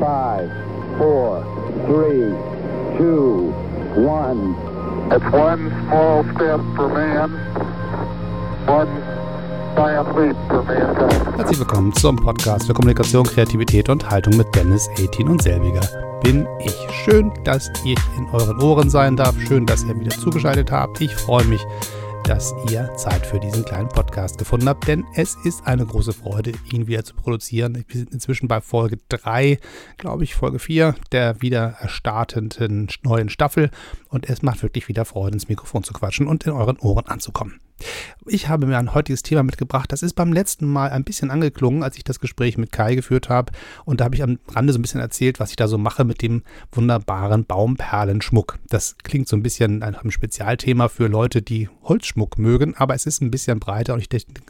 Five, four, three, two, one. It's one small step for man, one giant leap for mankind. Herzlich willkommen zum Podcast für Kommunikation, Kreativität und Haltung mit Dennis 18 und selbiger bin ich. Schön, dass ich in euren Ohren sein darf. Schön, dass ihr wieder zugeschaltet habt. Ich freue mich, dass ihr Zeit für diesen kleinen Podcast gefunden habt, denn es ist eine große Freude, ihn wieder zu produzieren. Wir sind inzwischen bei Folge 3, glaube ich, Folge 4 der wieder erstartenden neuen Staffel und es macht wirklich wieder Freude, ins Mikrofon zu quatschen und in euren Ohren anzukommen. Ich habe mir ein heutiges Thema mitgebracht. Das ist beim letzten Mal ein bisschen angeklungen, als ich das Gespräch mit Kai geführt habe. Und da habe ich am Rande so ein bisschen erzählt, was ich da so mache mit dem wunderbaren Baumperlenschmuck. Das klingt so ein bisschen nach einem Spezialthema für Leute, die Holzschmuck mögen, aber es ist ein bisschen breiter und ich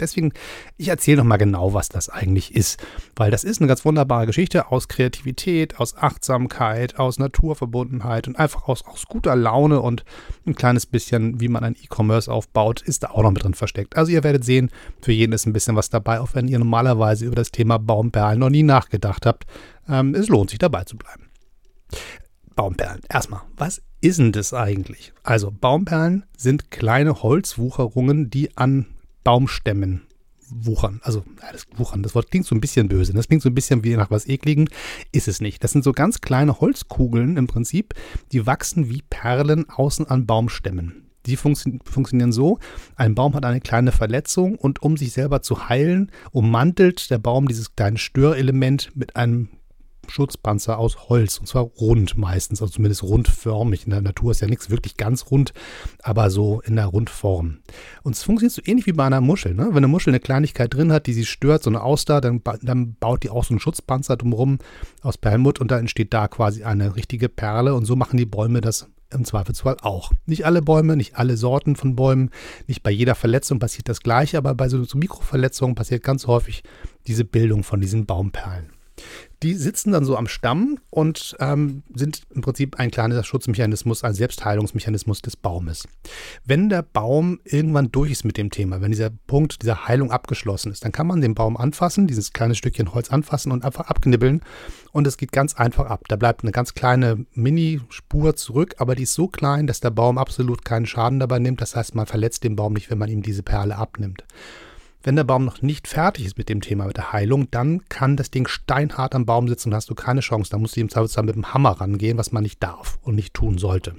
deswegen, ich erzähle nochmal genau, was das eigentlich ist. Weil das ist eine ganz wunderbare Geschichte aus Kreativität, aus Achtsamkeit, aus Naturverbundenheit und einfach aus, aus guter Laune und ein kleines bisschen, wie man ein E-Commerce aufbaut, ist da auch noch mit drin versteckt. Also ihr werdet sehen, für jeden ist ein bisschen was dabei, auch wenn ihr normalerweise über das Thema Baumperlen noch nie nachgedacht habt. Ähm, es lohnt sich dabei zu bleiben. Baumperlen. Erstmal, was ist denn das eigentlich? Also Baumperlen sind kleine Holzwucherungen, die an Baumstämmen wuchern. Also das Wuchern, das Wort klingt so ein bisschen böse. Das klingt so ein bisschen wie nach was Ekligen. Ist es nicht. Das sind so ganz kleine Holzkugeln im Prinzip, die wachsen wie Perlen außen an Baumstämmen. Die funktio funktionieren so, ein Baum hat eine kleine Verletzung und um sich selber zu heilen, ummantelt der Baum dieses kleine Störelement mit einem Schutzpanzer aus Holz und zwar rund meistens, also zumindest rundförmig. In der Natur ist ja nichts wirklich ganz rund, aber so in der Rundform. Und es funktioniert so ähnlich wie bei einer Muschel. Ne? Wenn eine Muschel eine Kleinigkeit drin hat, die sie stört, so eine Auster, dann, dann baut die auch so einen Schutzpanzer drumherum aus Perlmutt und da entsteht da quasi eine richtige Perle und so machen die Bäume das im Zweifelsfall auch. Nicht alle Bäume, nicht alle Sorten von Bäumen, nicht bei jeder Verletzung passiert das gleiche, aber bei so, so Mikroverletzungen passiert ganz häufig diese Bildung von diesen Baumperlen. Die sitzen dann so am Stamm und ähm, sind im Prinzip ein kleiner Schutzmechanismus, ein Selbstheilungsmechanismus des Baumes. Wenn der Baum irgendwann durch ist mit dem Thema, wenn dieser Punkt dieser Heilung abgeschlossen ist, dann kann man den Baum anfassen, dieses kleine Stückchen Holz anfassen und einfach abknibbeln und es geht ganz einfach ab. Da bleibt eine ganz kleine Minispur zurück, aber die ist so klein, dass der Baum absolut keinen Schaden dabei nimmt. Das heißt, man verletzt den Baum nicht, wenn man ihm diese Perle abnimmt. Wenn der Baum noch nicht fertig ist mit dem Thema, mit der Heilung, dann kann das Ding steinhart am Baum sitzen und hast du keine Chance. Da musst du im Zweifelsfall mit dem Hammer rangehen, was man nicht darf und nicht tun sollte.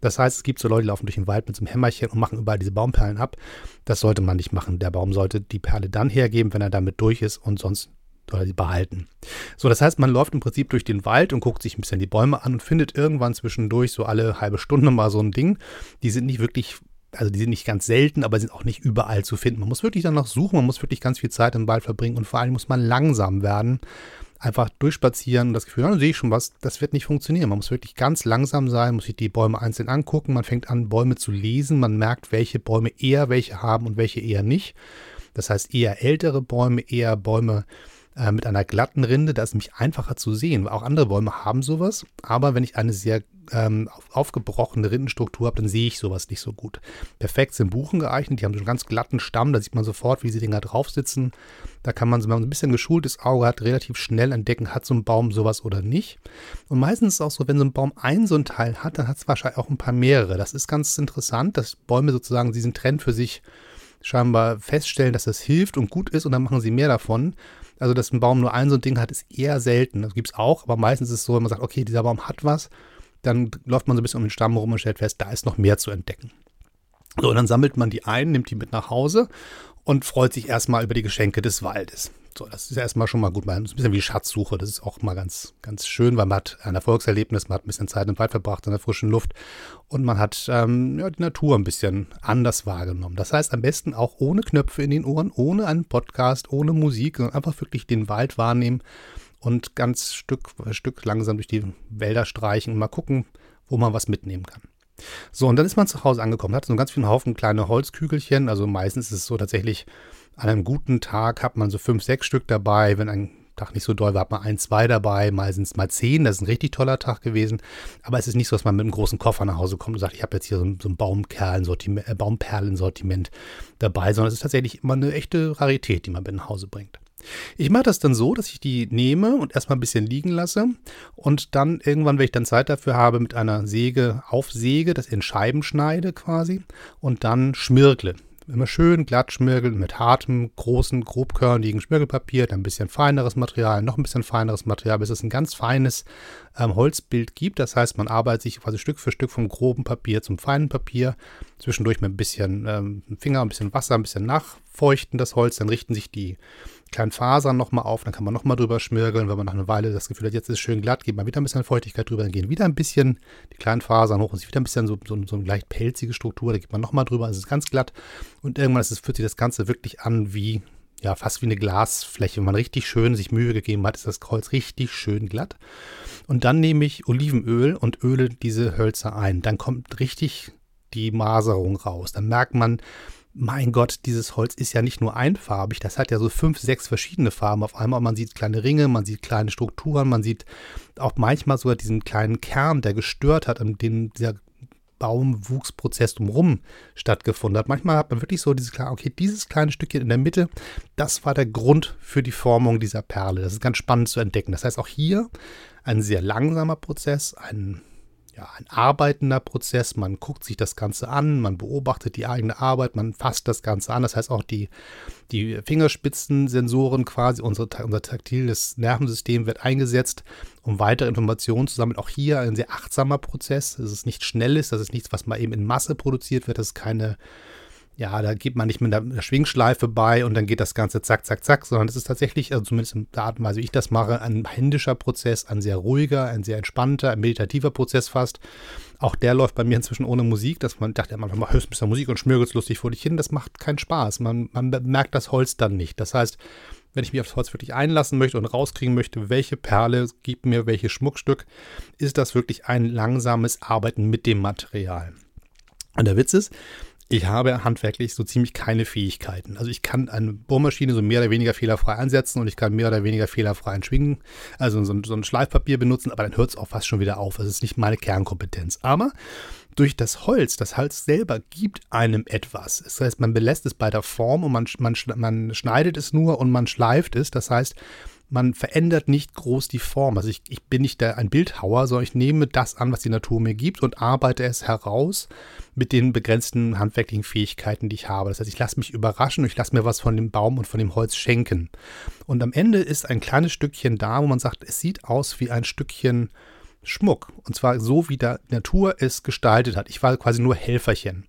Das heißt, es gibt so Leute, die laufen durch den Wald mit so einem Hämmerchen und machen überall diese Baumperlen ab. Das sollte man nicht machen. Der Baum sollte die Perle dann hergeben, wenn er damit durch ist und sonst soll er sie behalten. So, das heißt, man läuft im Prinzip durch den Wald und guckt sich ein bisschen die Bäume an und findet irgendwann zwischendurch so alle halbe Stunde mal so ein Ding. Die sind nicht wirklich also die sind nicht ganz selten, aber sind auch nicht überall zu finden. Man muss wirklich danach suchen, man muss wirklich ganz viel Zeit im Wald verbringen und vor allem muss man langsam werden. Einfach durchspazieren und das Gefühl, dann sehe ich schon was, das wird nicht funktionieren. Man muss wirklich ganz langsam sein, muss sich die Bäume einzeln angucken. Man fängt an, Bäume zu lesen. Man merkt, welche Bäume eher welche haben und welche eher nicht. Das heißt, eher ältere Bäume, eher Bäume, äh, mit einer glatten Rinde, da ist nämlich einfacher zu sehen. Auch andere Bäume haben sowas, aber wenn ich eine sehr ähm, aufgebrochene Rindenstruktur habe, dann sehe ich sowas nicht so gut. Perfekt sind Buchen geeignet, die haben so einen ganz glatten Stamm, da sieht man sofort, wie sie Dinger drauf sitzen. Da kann man, wenn man ein bisschen geschultes Auge hat, relativ schnell entdecken, hat so ein Baum sowas oder nicht. Und meistens ist es auch so, wenn so ein Baum ein so ein Teil hat, dann hat es wahrscheinlich auch ein paar mehrere. Das ist ganz interessant, dass Bäume sozusagen diesen Trend für sich scheinbar feststellen, dass das hilft und gut ist und dann machen sie mehr davon. Also, dass ein Baum nur ein so ein Ding hat, ist eher selten. Das gibt es auch, aber meistens ist es so, wenn man sagt, okay, dieser Baum hat was, dann läuft man so ein bisschen um den Stamm rum und stellt fest, da ist noch mehr zu entdecken. So, und dann sammelt man die ein, nimmt die mit nach Hause und freut sich erstmal über die Geschenke des Waldes. So, das ist ja erstmal schon mal gut. Man ist ein bisschen wie Schatzsuche. Das ist auch mal ganz, ganz schön, weil man hat ein Erfolgserlebnis, man hat ein bisschen Zeit im Wald verbracht, in der frischen Luft und man hat ähm, ja, die Natur ein bisschen anders wahrgenommen. Das heißt, am besten auch ohne Knöpfe in den Ohren, ohne einen Podcast, ohne Musik, sondern einfach wirklich den Wald wahrnehmen und ganz Stück für Stück langsam durch die Wälder streichen und mal gucken, wo man was mitnehmen kann. So, und dann ist man zu Hause angekommen, hat so einen ganz vielen Haufen kleine Holzkügelchen. Also meistens ist es so tatsächlich, an einem guten Tag hat man so fünf, sechs Stück dabei. Wenn ein Tag nicht so doll war, hat man ein, zwei dabei, meistens mal zehn. Das ist ein richtig toller Tag gewesen. Aber es ist nicht so, dass man mit einem großen Koffer nach Hause kommt und sagt, ich habe jetzt hier so ein, so ein äh, Baumperlensortiment dabei, sondern es ist tatsächlich immer eine echte Rarität, die man mit nach Hause bringt. Ich mache das dann so, dass ich die nehme und erstmal ein bisschen liegen lasse. Und dann irgendwann, wenn ich dann Zeit dafür habe, mit einer Säge aufsäge, das in Scheiben schneide quasi und dann schmirgle. Immer schön glatt schmirgeln mit hartem, großen, grobkörnigen Schmirgelpapier, dann ein bisschen feineres Material, noch ein bisschen feineres Material, bis es ein ganz feines ähm, Holzbild gibt. Das heißt, man arbeitet sich quasi Stück für Stück vom groben Papier zum feinen Papier, zwischendurch mit ein bisschen ähm, Finger, ein bisschen Wasser, ein bisschen nachfeuchten das Holz, dann richten sich die kleinen Fasern nochmal auf, dann kann man nochmal drüber schmirgeln, wenn man nach einer Weile das Gefühl hat, jetzt ist es schön glatt, geht man wieder ein bisschen Feuchtigkeit drüber, dann gehen wieder ein bisschen die kleinen Fasern hoch und sieht wieder ein bisschen so, so, so eine leicht pelzige Struktur, da geht man nochmal drüber, es ist ganz glatt und irgendwann ist es, fühlt sich das Ganze wirklich an wie, ja, fast wie eine Glasfläche. Wenn man richtig schön sich Mühe gegeben hat, ist das Kreuz richtig schön glatt. Und dann nehme ich Olivenöl und öle diese Hölzer ein. Dann kommt richtig die Maserung raus. Dann merkt man, mein Gott, dieses Holz ist ja nicht nur einfarbig, das hat ja so fünf, sechs verschiedene Farben auf einmal. Man sieht kleine Ringe, man sieht kleine Strukturen, man sieht auch manchmal sogar diesen kleinen Kern, der gestört hat, an dem dieser Baumwuchsprozess drumherum stattgefunden hat. Manchmal hat man wirklich so dieses klar, okay, dieses kleine Stückchen in der Mitte, das war der Grund für die Formung dieser Perle. Das ist ganz spannend zu entdecken. Das heißt, auch hier ein sehr langsamer Prozess, ein ja, ein arbeitender Prozess. Man guckt sich das Ganze an, man beobachtet die eigene Arbeit, man fasst das Ganze an. Das heißt auch die, die Fingerspitzensensoren quasi, unsere, unser taktiles Nervensystem wird eingesetzt, um weitere Informationen zu sammeln. Auch hier ein sehr achtsamer Prozess. Es ist nicht schnelles, das ist nichts, was mal eben in Masse produziert wird. Das ist keine ja, da geht man nicht mit einer Schwingschleife bei und dann geht das Ganze zack, zack, zack, sondern es ist tatsächlich, also zumindest in der Art und Weise, wie ich das mache, ein händischer Prozess, ein sehr ruhiger, ein sehr entspannter, ein meditativer Prozess fast. Auch der läuft bei mir inzwischen ohne Musik, dass man dachte, man hörst ein bisschen Musik und schmürgelt lustig vor dich hin. Das macht keinen Spaß. Man, man merkt das Holz dann nicht. Das heißt, wenn ich mich aufs Holz wirklich einlassen möchte und rauskriegen möchte, welche Perle gibt mir welches Schmuckstück, ist das wirklich ein langsames Arbeiten mit dem Material. Und der Witz ist, ich habe handwerklich so ziemlich keine Fähigkeiten. Also ich kann eine Bohrmaschine so mehr oder weniger fehlerfrei einsetzen und ich kann mehr oder weniger fehlerfrei schwingen, also so ein, so ein Schleifpapier benutzen, aber dann hört es auch fast schon wieder auf. Das ist nicht meine Kernkompetenz. Aber durch das Holz, das Holz selber gibt einem etwas. Das heißt, man belässt es bei der Form und man, man, man schneidet es nur und man schleift es. Das heißt, man verändert nicht groß die Form. Also ich, ich bin nicht der, ein Bildhauer, sondern ich nehme das an, was die Natur mir gibt und arbeite es heraus mit den begrenzten handwerklichen Fähigkeiten, die ich habe. Das heißt, ich lasse mich überraschen und ich lasse mir was von dem Baum und von dem Holz schenken. Und am Ende ist ein kleines Stückchen da, wo man sagt, es sieht aus wie ein Stückchen Schmuck. Und zwar so, wie die Natur es gestaltet hat. Ich war quasi nur Helferchen.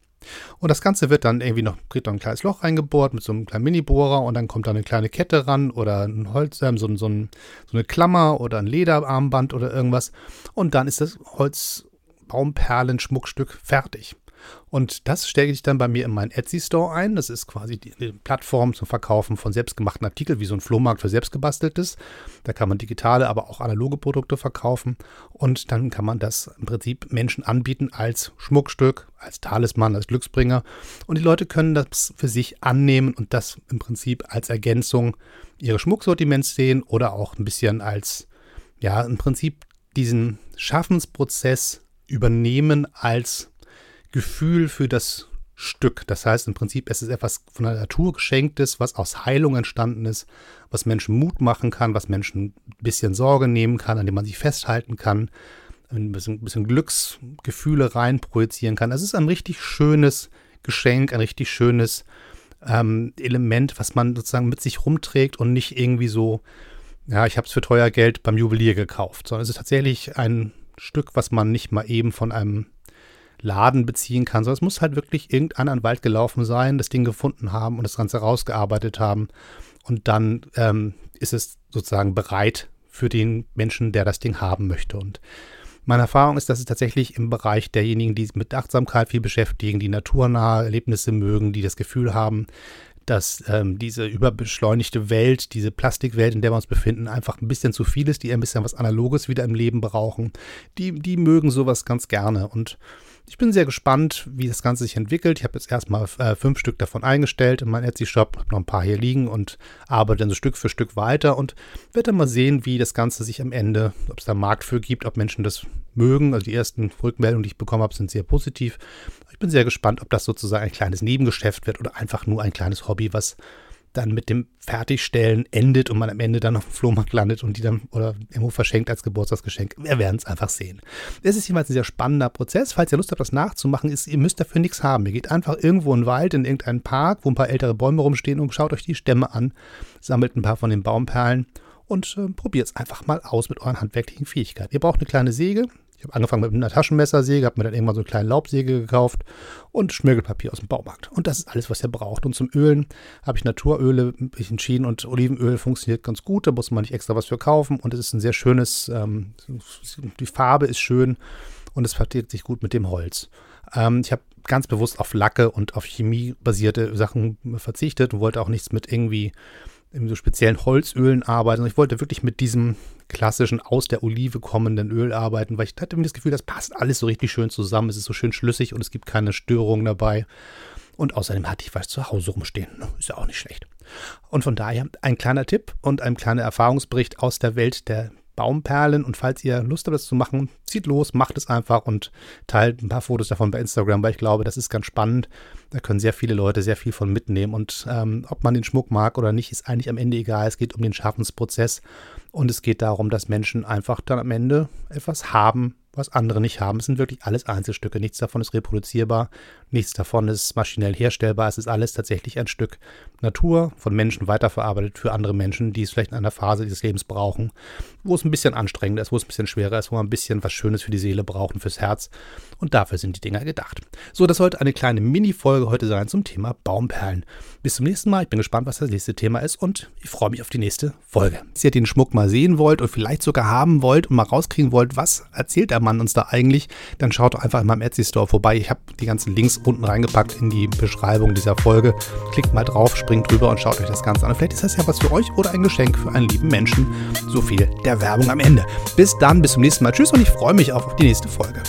Und das Ganze wird dann irgendwie noch, kriegt noch ein kleines Loch reingebohrt mit so einem kleinen Mini-Bohrer und dann kommt da eine kleine Kette ran oder ein Holz, äh, so, so, ein, so eine Klammer oder ein Lederarmband oder irgendwas. Und dann ist das Holzbaumperlen-Schmuckstück fertig. Und das stelle ich dann bei mir in meinen Etsy-Store ein. Das ist quasi die, Plattform zum Verkaufen von selbstgemachten Artikeln, wie so ein Flohmarkt für selbstgebasteltes. Da kann man digitale, aber auch analoge Produkte verkaufen. Und dann kann man das im Prinzip Menschen anbieten als Schmuckstück, als Talisman, als Glücksbringer. Und die Leute können das für sich annehmen und das im Prinzip als Ergänzung ihres Schmucksortiments sehen oder auch ein bisschen als, ja, im Prinzip diesen Schaffensprozess übernehmen als Gefühl für das Stück. Das heißt im Prinzip, es ist etwas von der Natur geschenktes, was aus Heilung entstanden ist, was Menschen Mut machen kann, was Menschen ein bisschen Sorge nehmen kann, an dem man sich festhalten kann, ein bisschen, ein bisschen Glücksgefühle reinprojizieren kann. Es ist ein richtig schönes Geschenk, ein richtig schönes ähm, Element, was man sozusagen mit sich rumträgt und nicht irgendwie so, ja, ich habe es für teuer Geld beim Juwelier gekauft, sondern es ist tatsächlich ein Stück, was man nicht mal eben von einem Laden beziehen kann, sondern es muss halt wirklich irgendeiner an den Wald gelaufen sein, das Ding gefunden haben und das Ganze rausgearbeitet haben. Und dann ähm, ist es sozusagen bereit für den Menschen, der das Ding haben möchte. Und meine Erfahrung ist, dass es tatsächlich im Bereich derjenigen, die sich mit Achtsamkeit viel beschäftigen, die naturnahe Erlebnisse mögen, die das Gefühl haben, dass ähm, diese überbeschleunigte Welt, diese Plastikwelt, in der wir uns befinden, einfach ein bisschen zu viel ist, die ein bisschen was Analoges wieder im Leben brauchen, die, die mögen sowas ganz gerne. Und ich bin sehr gespannt, wie das Ganze sich entwickelt. Ich habe jetzt erstmal äh, fünf Stück davon eingestellt in meinen Etsy-Shop, habe noch ein paar hier liegen und arbeite dann so Stück für Stück weiter und werde dann mal sehen, wie das Ganze sich am Ende, ob es da einen Markt für gibt, ob Menschen das mögen. Also die ersten Rückmeldungen, die ich bekommen habe, sind sehr positiv. Ich bin sehr gespannt, ob das sozusagen ein kleines Nebengeschäft wird oder einfach nur ein kleines Hobby, was dann mit dem Fertigstellen endet und man am Ende dann auf dem Flohmarkt landet und die dann oder irgendwo verschenkt als Geburtstagsgeschenk. Wir werden es einfach sehen. Es ist jedenfalls ein sehr spannender Prozess. Falls ihr Lust habt, das nachzumachen, ist, ihr müsst dafür nichts haben. Ihr geht einfach irgendwo in den Wald, in irgendeinen Park, wo ein paar ältere Bäume rumstehen und schaut euch die Stämme an, sammelt ein paar von den Baumperlen und äh, probiert es einfach mal aus mit euren handwerklichen Fähigkeiten. Ihr braucht eine kleine Säge, ich habe angefangen mit einer Taschenmessersäge, habe mir dann irgendwann so eine kleine Laubsäge gekauft und Schmirgelpapier aus dem Baumarkt. Und das ist alles, was ihr braucht. Und zum Ölen habe ich Naturöle ich entschieden und Olivenöl funktioniert ganz gut. Da muss man nicht extra was für kaufen. Und es ist ein sehr schönes, ähm, die Farbe ist schön und es verträgt sich gut mit dem Holz. Ähm, ich habe ganz bewusst auf Lacke und auf chemiebasierte Sachen verzichtet und wollte auch nichts mit irgendwie in so speziellen Holzölen arbeiten. Ich wollte wirklich mit diesem klassischen aus der Olive kommenden Öl arbeiten, weil ich hatte mir das Gefühl, das passt alles so richtig schön zusammen. Es ist so schön schlüssig und es gibt keine Störungen dabei. Und außerdem hatte ich was zu Hause rumstehen. Ist ja auch nicht schlecht. Und von daher ein kleiner Tipp und ein kleiner Erfahrungsbericht aus der Welt der Baumperlen. Und falls ihr Lust habt, das zu machen, zieht los, macht es einfach und teilt ein paar Fotos davon bei Instagram, weil ich glaube, das ist ganz spannend. Da können sehr viele Leute sehr viel von mitnehmen. Und ähm, ob man den Schmuck mag oder nicht, ist eigentlich am Ende egal. Es geht um den Schaffensprozess und es geht darum, dass Menschen einfach dann am Ende etwas haben, was andere nicht haben. Es sind wirklich alles Einzelstücke. Nichts davon ist reproduzierbar, nichts davon ist maschinell herstellbar. Es ist alles tatsächlich ein Stück Natur von Menschen weiterverarbeitet für andere Menschen, die es vielleicht in einer Phase dieses Lebens brauchen, wo es ein bisschen anstrengender ist, wo es ein bisschen schwerer ist, wo man ein bisschen was Schönes für die Seele braucht und fürs Herz. Und dafür sind die Dinger gedacht. So, das sollte eine kleine Mini-Folge heute sein zum Thema Baumperlen. Bis zum nächsten Mal. Ich bin gespannt, was das nächste Thema ist und ich freue mich auf die nächste Folge. Wenn ihr den Schmuck mal sehen wollt und vielleicht sogar haben wollt und mal rauskriegen wollt, was erzählt der Mann uns da eigentlich, dann schaut einfach in meinem Etsy Store vorbei. Ich habe die ganzen Links unten reingepackt in die Beschreibung dieser Folge. Klickt mal drauf, springt drüber und schaut euch das Ganze an. Vielleicht ist das ja was für euch oder ein Geschenk für einen lieben Menschen. So viel der Werbung am Ende. Bis dann, bis zum nächsten Mal. Tschüss und ich freue mich auf die nächste Folge.